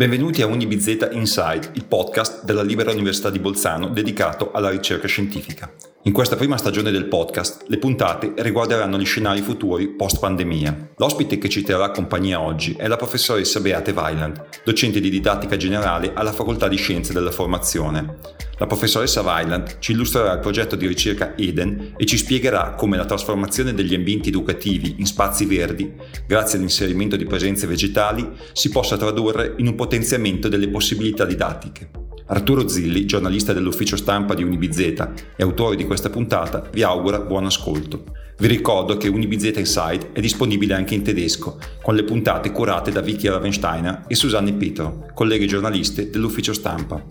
Benvenuti a UniBZ Inside, il podcast della Libera Università di Bolzano dedicato alla ricerca scientifica. In questa prima stagione del podcast, le puntate riguarderanno gli scenari futuri post-pandemia. L'ospite che ci terrà compagnia oggi è la professoressa Beate Weiland, docente di didattica generale alla Facoltà di Scienze della Formazione. La professoressa Weiland ci illustrerà il progetto di ricerca Eden e ci spiegherà come la trasformazione degli ambienti educativi in spazi verdi, grazie all'inserimento di presenze vegetali, si possa tradurre in un potenziamento delle possibilità didattiche. Arturo Zilli, giornalista dell'ufficio stampa di UniBZ e autore di questa puntata, vi augura buon ascolto. Vi ricordo che UniBZ Inside è disponibile anche in tedesco, con le puntate curate da Vicky Ravensteiner e Susanne Pietro, colleghe giornaliste dell'ufficio stampa.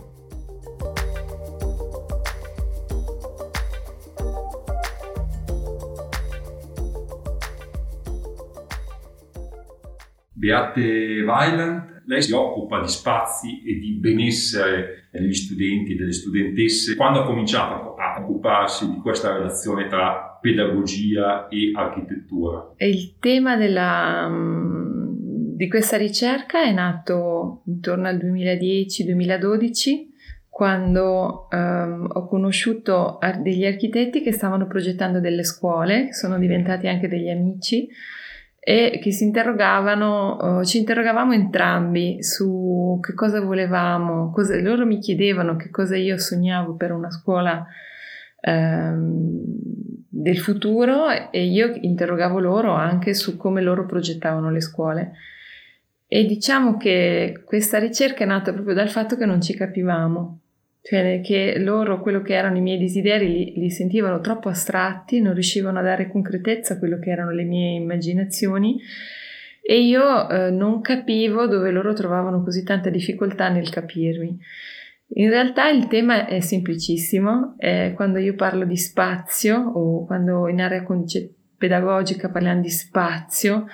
Beate Weiland, lei si occupa di spazi e di benessere degli studenti e delle studentesse. Quando ha cominciato a occuparsi di questa relazione tra pedagogia e architettura? Il tema della, mm, di questa ricerca è nato intorno al 2010-2012 quando um, ho conosciuto degli architetti che stavano progettando delle scuole, sono diventati anche degli amici e che si interrogavano, uh, ci interrogavamo entrambi su che cosa volevamo, cosa, loro mi chiedevano che cosa io sognavo per una scuola um, del futuro e io interrogavo loro anche su come loro progettavano le scuole. E diciamo che questa ricerca è nata proprio dal fatto che non ci capivamo cioè che loro quello che erano i miei desideri li, li, sentivano troppo astratti, non riuscivano a dare concretezza a quello che erano le mie immaginazioni e io eh, non capivo dove loro trovavano così tanta difficoltà nel capirmi. In realtà il tema è semplicissimo, è quando io parlo di spazio o quando in area pedagogica parliamo di spazio,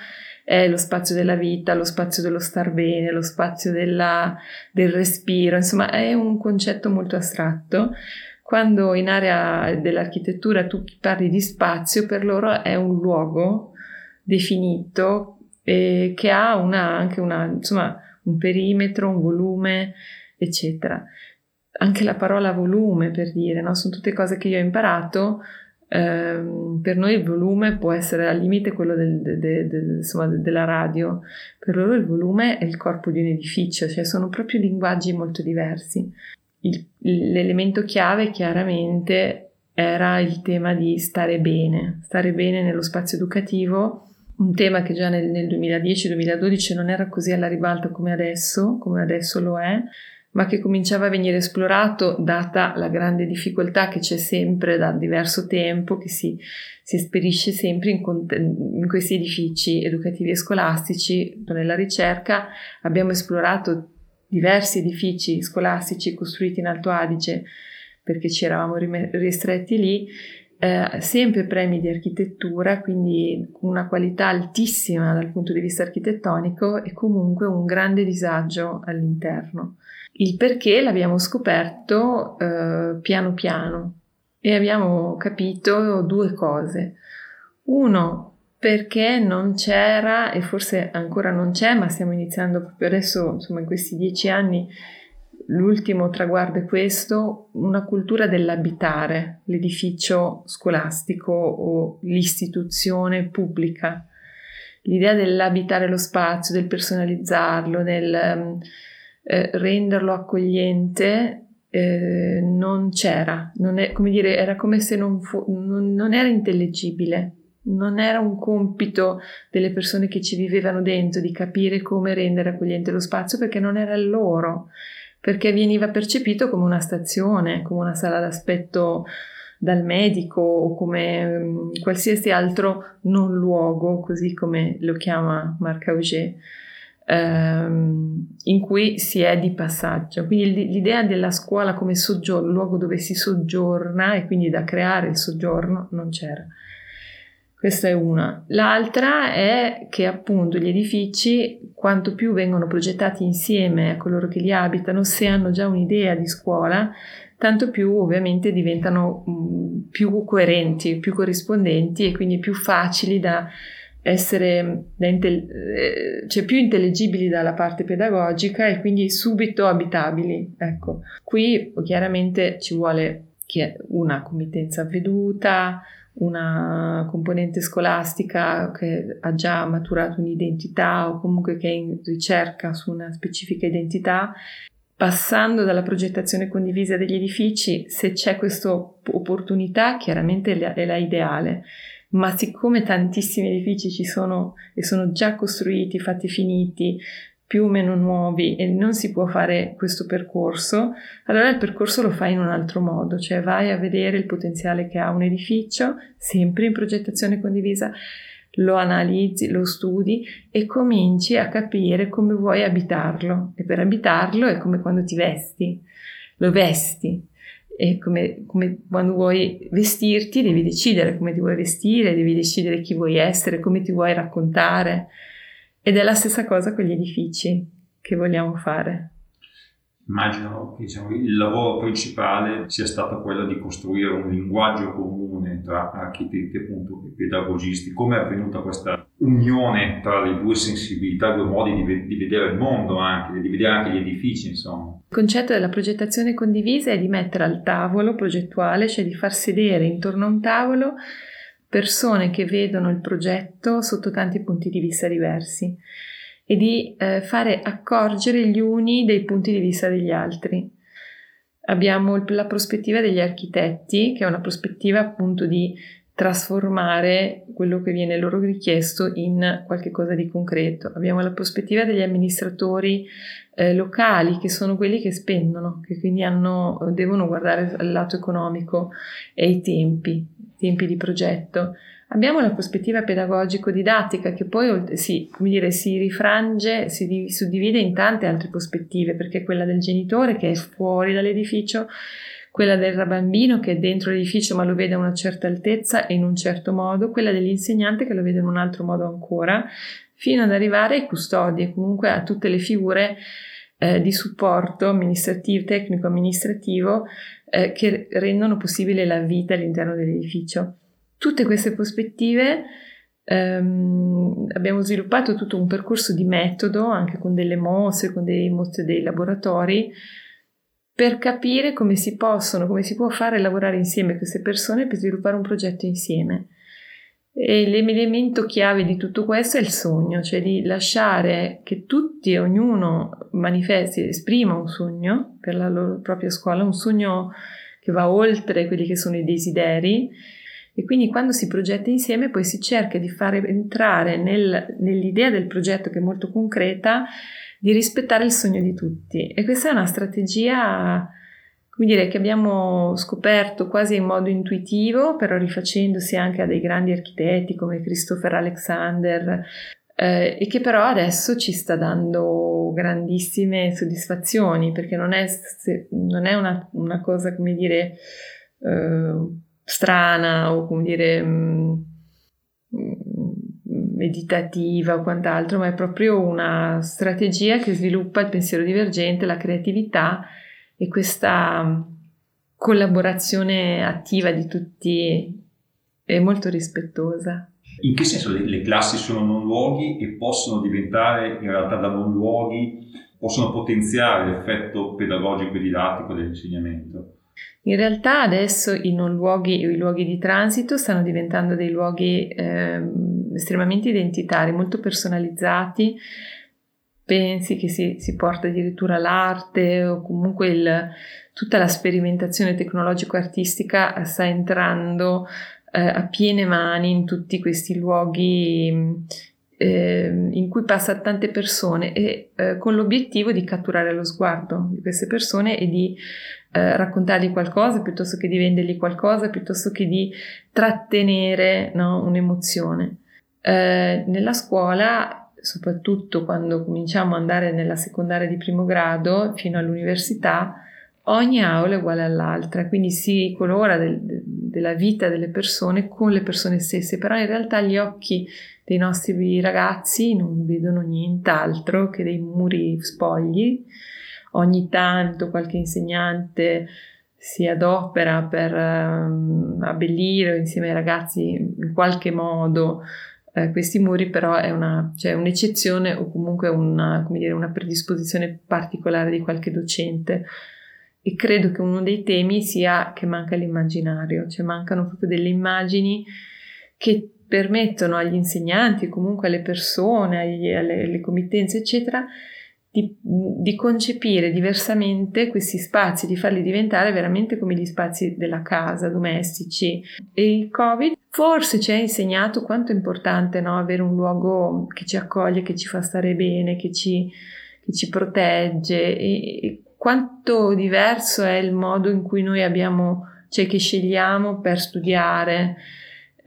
è lo spazio della vita, lo spazio dello star bene, lo spazio della, del respiro, insomma è un concetto molto astratto. Quando in area dell'architettura tu parli di spazio, per loro è un luogo definito eh, che ha una, anche una, insomma, un perimetro, un volume, eccetera. Anche la parola volume, per dire, no? sono tutte cose che io ho imparato eh, per noi il volume può essere al limite quello del, de, de, de, della radio, per loro il volume è il corpo di un edificio, cioè sono proprio linguaggi molto diversi. Il, l'elemento chiave chiaramente era il tema di stare bene, stare bene nello spazio educativo, un tema che già nel, nel 2010-2012 non era così alla ribalta come adesso, come adesso lo è, ma che cominciava a venire esplorato data la grande difficoltà che c'è sempre da diverso tempo, che si, si esperisce sempre in, in, questi edifici educativi e scolastici. Nella ricerca abbiamo esplorato diversi edifici scolastici costruiti in Alto Adige perché ci eravamo ristretti lì, eh, sempre premi di architettura, quindi una qualità altissima dal punto di vista architettonico e comunque un grande disagio all'interno. Il perché l'abbiamo scoperto eh, piano piano e abbiamo capito due cose. Uno, perché non c'era, e forse ancora non c'è, ma stiamo iniziando proprio adesso, insomma in questi dieci anni, l'ultimo traguardo è questo, una cultura dell'abitare, l'edificio scolastico o l'istituzione pubblica. L'idea dell'abitare lo spazio, del personalizzarlo, del eh, renderlo accogliente eh, non c'era, non è, come dire, era come se non, fu, non, non era intellegibile, non era un compito delle persone che ci vivevano dentro di capire come rendere accogliente lo spazio perché non era loro, perché veniva percepito come una stazione, come una sala d'aspetto dal medico o come um, qualsiasi altro non luogo, così come lo chiama Marc Auger ehm, in cui si è di passaggio. Quindi l'idea della scuola come soggiorno, luogo dove si soggiorna e quindi da creare il soggiorno non c'era. Questa è una. L'altra è che appunto gli edifici, quanto più vengono progettati insieme a coloro che li abitano, se hanno già un'idea di scuola, tanto più ovviamente diventano mh, più coerenti, più corrispondenti e quindi più facili da essere eh, cioè più intellegibili dalla parte pedagogica e quindi subito abitabili. Ecco, qui chiaramente ci vuole una committenza avveduta, una componente scolastica che ha già maturato un'identità o comunque che è in ricerca su una specifica identità, passando dalla progettazione condivisa degli edifici, se c'è questa opportunità, chiaramente è la ideale. Ma siccome tantissimi edifici ci sono e sono già costruiti, fatti finiti, più o meno nuovi e non si può fare questo percorso, allora il percorso lo fai in un altro modo, cioè vai a vedere il potenziale che ha un edificio, sempre in progettazione condivisa, lo analizzi, lo studi e cominci a capire come vuoi abitarlo. E per abitarlo è come quando ti vesti, lo vesti. E come, come quando vuoi vestirti, devi decidere come ti vuoi vestire, devi decidere chi vuoi essere, come ti vuoi raccontare. Ed è la stessa cosa con gli edifici che vogliamo fare. Immagino che diciamo, il lavoro principale sia stato quello di costruire un linguaggio comune tra architetti appunto, e pedagogisti. Come è avvenuta questa unione tra le due sensibilità, due modi di, di vedere il mondo anche, di vedere anche gli edifici, insomma? Il concetto della progettazione condivisa è di mettere al tavolo progettuale, cioè di far sedere intorno a un tavolo persone che vedono il progetto sotto tanti punti di vista diversi e di eh, fare accorgere gli uni dei punti di vista degli altri. Abbiamo la prospettiva degli architetti, che è una prospettiva appunto di trasformare quello che viene loro richiesto in qualcosa di concreto. Abbiamo la prospettiva degli amministratori eh, locali, che sono quelli che spendono, che quindi hanno, devono guardare al lato economico e i tempi tempi di progetto. Abbiamo la prospettiva pedagogico-didattica che poi si, dire, si rifrange, si suddivide in tante altre prospettive, perché quella del genitore che è fuori dall'edificio, quella del bambino che è dentro l'edificio ma lo vede a una certa altezza e in un certo modo, quella dell'insegnante che lo vede in un altro modo ancora, fino ad arrivare ai custodi e comunque a tutte le figure eh, di supporto amministrativo, tecnico-amministrativo eh, che rendono possibile la vita all'interno dell'edificio. Tutte queste prospettive ehm, abbiamo sviluppato tutto un percorso di metodo, anche con delle mostre, con dei dei laboratori, per capire come si possono, come si può fare lavorare insieme queste persone per sviluppare un progetto insieme. E l'elemento chiave di tutto questo è il sogno, cioè di lasciare che tutti e ognuno manifesti, esprima un sogno per la loro propria scuola, un sogno che va oltre quelli che sono i desideri. E quindi quando si progetta insieme poi si cerca di fare entrare nel, nell'idea del progetto che è molto concreta, di rispettare il sogno di tutti. E questa è una strategia come dire, che abbiamo scoperto quasi in modo intuitivo, però rifacendosi anche a dei grandi architetti come Christopher Alexander, eh, e che però adesso ci sta dando grandissime soddisfazioni, perché non è, non è una, una, cosa, come dire, eh, strana o come dire mh, mm, meditativa o quant'altro, ma è proprio una strategia che sviluppa il pensiero divergente, la creatività e questa mm, collaborazione attiva di tutti è molto rispettosa. In che senso le, le, classi sono non luoghi e possono diventare in realtà da non luoghi, possono potenziare l'effetto pedagogico e didattico dell'insegnamento? In realtà adesso i non luoghi i luoghi di transito stanno diventando dei luoghi eh, estremamente identitari, molto personalizzati, pensi che si, si porta addirittura l'arte o comunque il, tutta la sperimentazione tecnologico-artistica sta entrando eh, a piene mani in tutti questi luoghi eh, in cui passa tante persone e eh, con l'obiettivo di catturare lo sguardo di queste persone e di eh, raccontargli qualcosa piuttosto che di vendergli qualcosa, piuttosto che di trattenere no, un'emozione. Eh, nella scuola soprattutto quando cominciamo ad andare nella secondaria di primo grado fino all'università, ogni aula è uguale all'altra, quindi si colora del, de, della vita delle persone con le persone stesse, però in realtà gli occhi dei nostri ragazzi non vedono nient'altro che dei muri spogli. Ogni tanto qualche insegnante si adopera per um, abbellire insieme ai ragazzi in qualche modo eh, questi muri, però è una, cioè un'eccezione o comunque una, dire, una predisposizione particolare di qualche docente. E credo che uno dei temi sia che manca l'immaginario, cioè mancano proprio delle immagini che permettono agli insegnanti, comunque alle persone, agli, alle, alle committenze, eccetera, di, di, concepire diversamente questi spazi, di farli diventare veramente come gli spazi della casa, domestici. E il Covid forse ci ha insegnato quanto è importante no? avere un luogo che ci accoglie, che ci fa stare bene, che ci, che ci protegge e, e quanto diverso è il modo in cui noi abbiamo, cioè che scegliamo per studiare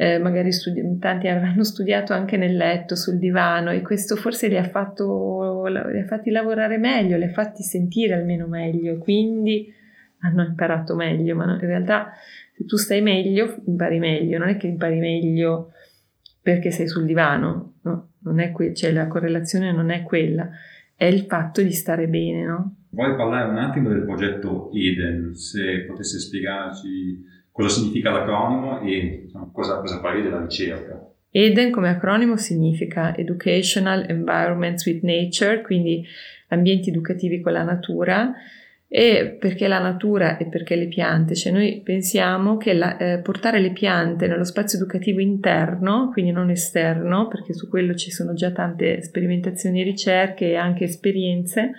eh, magari studi- tanti avranno studiato anche nel letto, sul divano e questo forse li ha, fatto, li ha fatti lavorare meglio, li ha fatti sentire almeno meglio, quindi hanno imparato meglio, ma in realtà se tu stai meglio, impari meglio, non è che impari meglio perché sei sul divano, no? Non è que- cioè la correlazione non è quella, è il fatto di stare bene, no? Vuoi parlare un attimo del progetto Eden, se potesse spiegarci cosa significa l'acronimo e cosa, cosa fai della ricerca. EDEN come acronimo significa Educational Environments with Nature, quindi ambienti educativi con la natura. E perché la natura e perché le piante? Cioè noi pensiamo che la, eh, portare le piante nello spazio educativo interno, quindi non esterno, perché su quello ci sono già tante sperimentazioni ricerche e anche esperienze,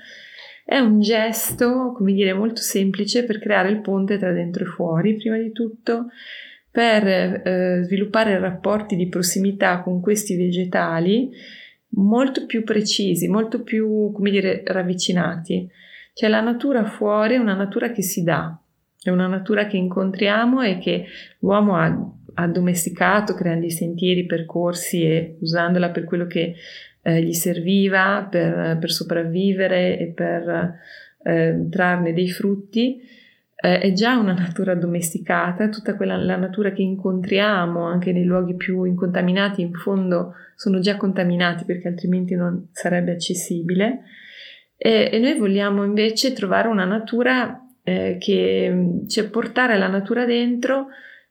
è un gesto, come dire, molto semplice per creare il ponte tra dentro e fuori, prima di tutto, per eh, sviluppare rapporti di prossimità con questi vegetali molto più precisi, molto più, come dire, ravvicinati. Cioè la natura fuori è una natura che si dà, è una natura che incontriamo e che l'uomo ha addomesticato creando i sentieri, i percorsi e usandola per quello che eh, gli serviva per, per, sopravvivere e per eh, trarne dei frutti, eh, è già una natura domesticata, tutta quella la natura che incontriamo anche nei luoghi più incontaminati, in fondo sono già contaminati perché altrimenti non sarebbe accessibile. E, e noi vogliamo invece trovare una natura eh, che, cioè portare la natura dentro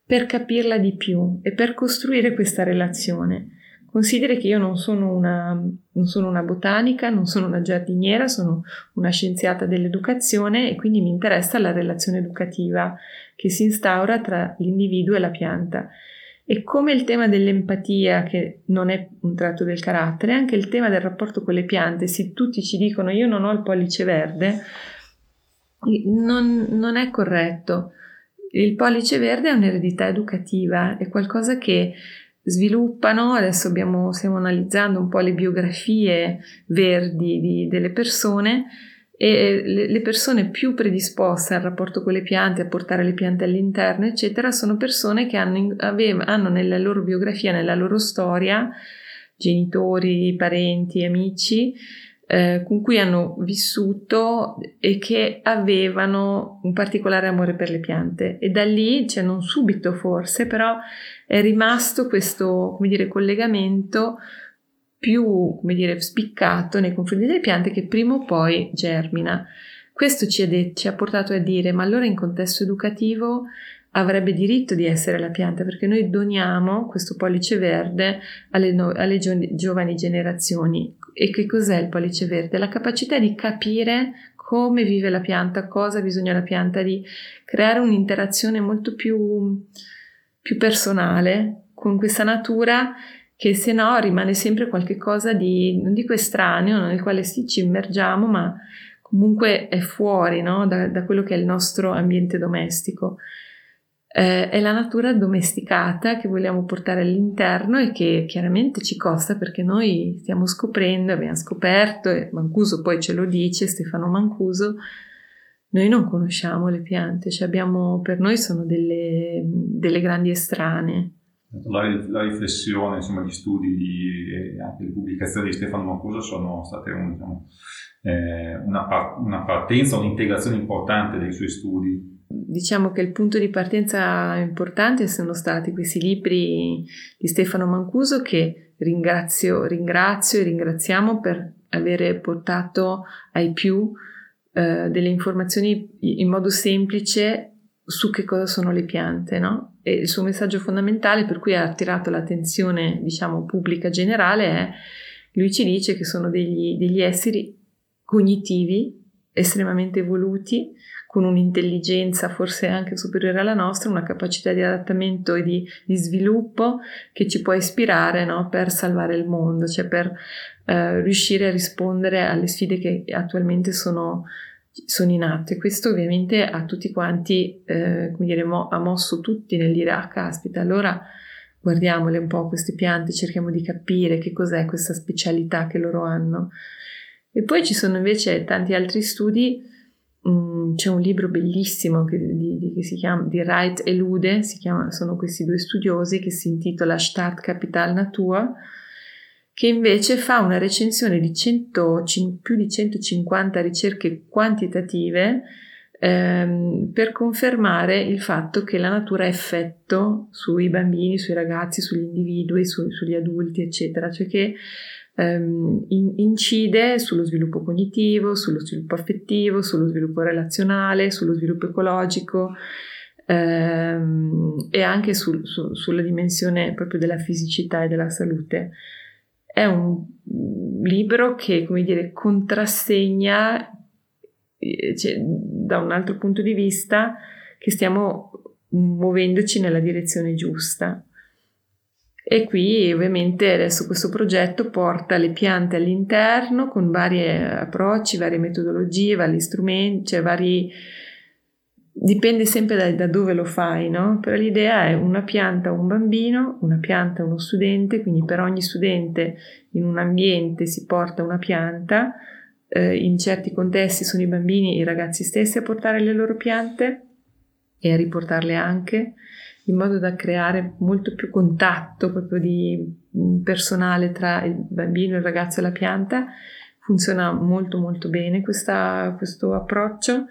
per capirla di più e per costruire questa relazione. Consideri che io non sono, una, non sono una botanica, non sono una giardiniera, sono una scienziata dell'educazione e quindi mi interessa la relazione educativa che si instaura tra l'individuo e la pianta. E come il tema dell'empatia, che non è un tratto del carattere, anche il tema del rapporto con le piante, se tutti ci dicono io non ho il pollice verde, non, non è corretto. Il pollice verde è un'eredità educativa, è qualcosa che sviluppano, adesso abbiamo, stiamo analizzando un po' le biografie verdi di, delle persone e le, persone più predisposte al rapporto con le piante, a portare le piante all'interno, eccetera, sono persone che hanno, aveva, hanno nella loro biografia, nella loro storia, genitori, parenti, amici, eh, con cui hanno vissuto e che avevano un particolare amore per le piante e da lì, cioè non subito forse, però è rimasto questo, come dire, collegamento più, come dire, spiccato nei confronti delle piante che prima o poi germina. Questo ci, de- ci ha portato a dire, ma allora in contesto educativo avrebbe diritto di essere la pianta perché noi doniamo questo pollice verde alle, no- alle gio- giovani generazioni e che cos'è il pollice verde? La capacità di capire come vive la pianta, cosa ha bisogno la pianta, di creare un'interazione molto più, più personale con questa natura che se no rimane sempre qualcosa di, non dico estraneo, nel quale sì ci immergiamo, ma comunque è fuori no? da, da quello che è il nostro ambiente domestico eh, è la natura domesticata che vogliamo portare all'interno e che chiaramente ci costa perché noi stiamo scoprendo, abbiamo scoperto, e Mancuso poi ce lo dice, Stefano Mancuso, noi non conosciamo le piante, cioè abbiamo, per noi sono delle, delle grandi estranee. La, la, riflessione, insomma, gli studi e anche le pubblicazioni di Stefano Mancuso sono state un, diciamo, eh, una, una partenza, un'integrazione importante dei suoi studi Diciamo che il punto di partenza importante sono stati questi libri di Stefano Mancuso che ringrazio, ringrazio e ringraziamo per avere portato ai più eh, delle informazioni in modo semplice su che cosa sono le piante, no? E il suo messaggio fondamentale per cui ha attirato l'attenzione, diciamo, pubblica generale è, lui ci dice che sono degli, degli esseri cognitivi estremamente evoluti, con un'intelligenza forse anche superiore alla nostra, una capacità di adattamento e di, di sviluppo che ci può ispirare no? per salvare il mondo, cioè per eh, riuscire a rispondere alle sfide che attualmente sono, sono in atto. E questo ovviamente a tutti quanti, eh, come dire, mo- ha mosso tutti nel dire, ah caspita, allora guardiamole un po' queste piante, cerchiamo di capire che cos'è questa specialità che loro hanno. E poi ci sono invece tanti altri studi Mm, c'è un libro bellissimo che, di, di, che si chiama di Wright e Lude, chiama, sono questi due studiosi che si intitola Start Capital Natur, che invece fa una recensione di 100, più di 150 ricerche quantitative ehm, per confermare il fatto che la natura ha effetto sui bambini, sui ragazzi, sugli individui, su, sugli adulti, eccetera, cioè che ehm, in, incide sullo sviluppo cognitivo, sullo sviluppo affettivo, sullo sviluppo relazionale, sullo sviluppo ecologico ehm, e anche sul, su, sulla dimensione proprio della fisicità e della salute. È un libro che, come dire, contrassegna eh, cioè, da un altro punto di vista che stiamo muovendoci nella direzione giusta. E qui ovviamente adesso questo progetto porta le piante all'interno con vari approcci, varie metodologie, vari strumenti, cioè vari... Dipende sempre da, da dove lo fai, no? Però l'idea è una pianta un bambino, una pianta uno studente, quindi per ogni studente in un ambiente si porta una pianta, eh, in certi contesti sono i bambini e i ragazzi stessi a portare le loro piante e a riportarle anche in modo da creare molto più contatto proprio di mm, personale tra il bambino, il ragazzo e la pianta. Funziona molto molto bene questa, questo approccio.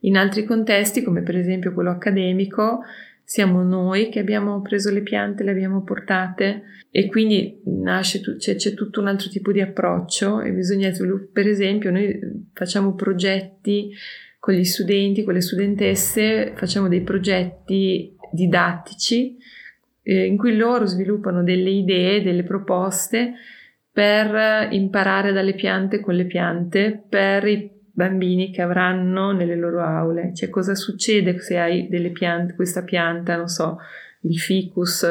In altri contesti, come per esempio quello accademico, siamo noi che abbiamo preso le piante, le abbiamo portate e quindi nasce, c'è, c'è tutto un altro tipo di approccio e bisogna sviluppare, per esempio, noi facciamo progetti con gli studenti, con le studentesse, facciamo dei progetti didattici eh, in cui loro sviluppano delle idee, delle proposte per imparare dalle piante con le piante per i bambini che avranno nelle loro aule. Cioè cosa succede se hai delle piante, questa pianta, non so, il ficus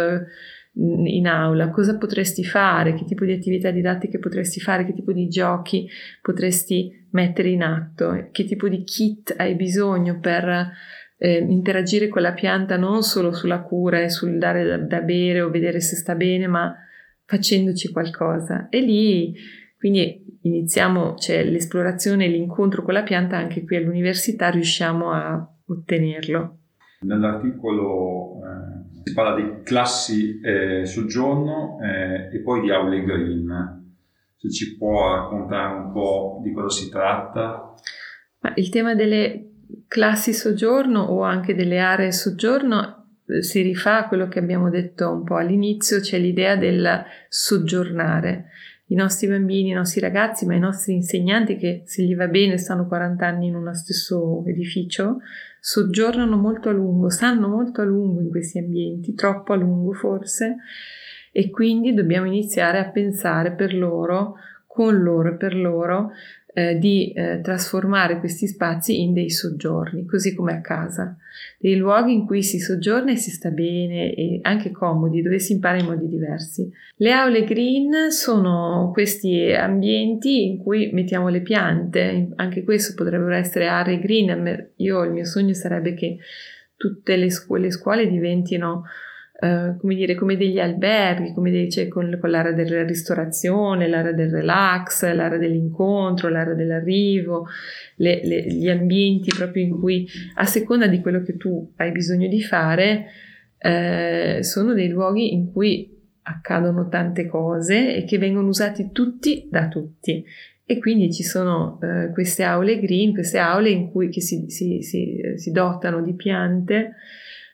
in aula, cosa potresti fare, che tipo di attività didattiche potresti fare, che tipo di giochi potresti mettere in atto, che tipo di kit hai bisogno per eh, interagire con la pianta non solo sulla cura e sul dare da, da bere o vedere se sta bene, ma facendoci qualcosa. E lì quindi iniziamo, cioè l'esplorazione e l'incontro con la pianta anche qui all'università riusciamo a ottenerlo. Nell'articolo eh, si parla di classi eh, soggiorno eh, e poi di aule green. Se ci può raccontare un po' di cosa si tratta. Ma il tema delle classi soggiorno o anche delle aree soggiorno eh, si rifà a quello che abbiamo detto un po' all'inizio, c'è l'idea del soggiornare. I nostri bambini, i nostri ragazzi, ma i nostri insegnanti che se gli va bene stanno 40 anni in uno stesso edificio, soggiornano molto a lungo, stanno molto a lungo in questi ambienti, troppo a lungo forse, e quindi dobbiamo iniziare a pensare per loro, con loro e per loro, eh, di eh, trasformare questi spazi in dei soggiorni, così come a casa, dei luoghi in cui si soggiorna e si sta bene e anche comodi, dove si impara in modi diversi. Le aule green sono questi ambienti in cui mettiamo le piante, anche questo potrebbero essere aree green. Io il mio sogno sarebbe che tutte le scuole, le scuole diventino Uh, come dire, come degli alberghi, come dei, cioè con, con, l'area della ristorazione, l'area del relax, l'area dell'incontro, l'area dell'arrivo, le, le, gli ambienti proprio in cui, a seconda di quello che tu hai bisogno di fare, uh, sono dei luoghi in cui accadono tante cose e che vengono usati tutti da tutti. E quindi ci sono uh, queste aule green, queste aule in cui si, si, si, si dotano di piante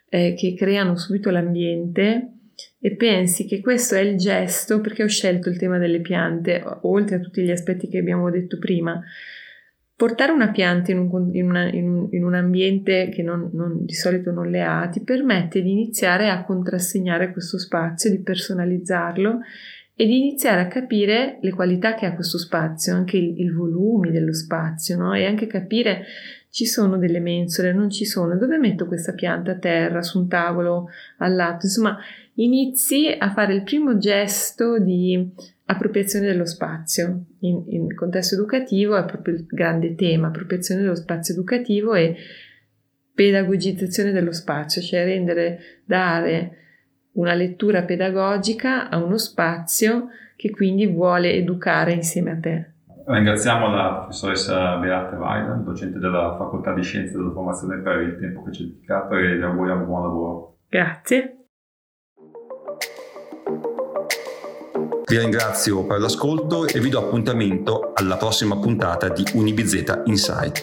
eh, che creano subito l'ambiente e pensi che questo è il gesto, perché ho scelto il tema delle piante, oltre a tutti gli aspetti che abbiamo detto prima, portare una pianta in un, in una, in un, in un ambiente che non, non, di solito non le ha ti permette di iniziare a contrassegnare questo spazio, di personalizzarlo e di iniziare a capire le qualità che ha questo spazio, anche il volume dello spazio, no? e anche capire ci sono delle mensole, non ci sono, dove metto questa pianta a terra, su un tavolo, al lato, insomma, inizi a fare il primo gesto di appropriazione dello spazio. In, in contesto educativo è proprio il grande tema, appropriazione dello spazio educativo e pedagogizzazione dello spazio, cioè rendere, dare una lettura pedagogica a uno spazio che quindi vuole educare insieme a te. Ringraziamo la professoressa Beate Weiland, docente della Facoltà di Scienze della Formazione per il tempo che ci ha dedicato e le auguriamo buon lavoro. Grazie. Vi ringrazio per l'ascolto e vi do appuntamento alla prossima puntata di UniBZ Insight.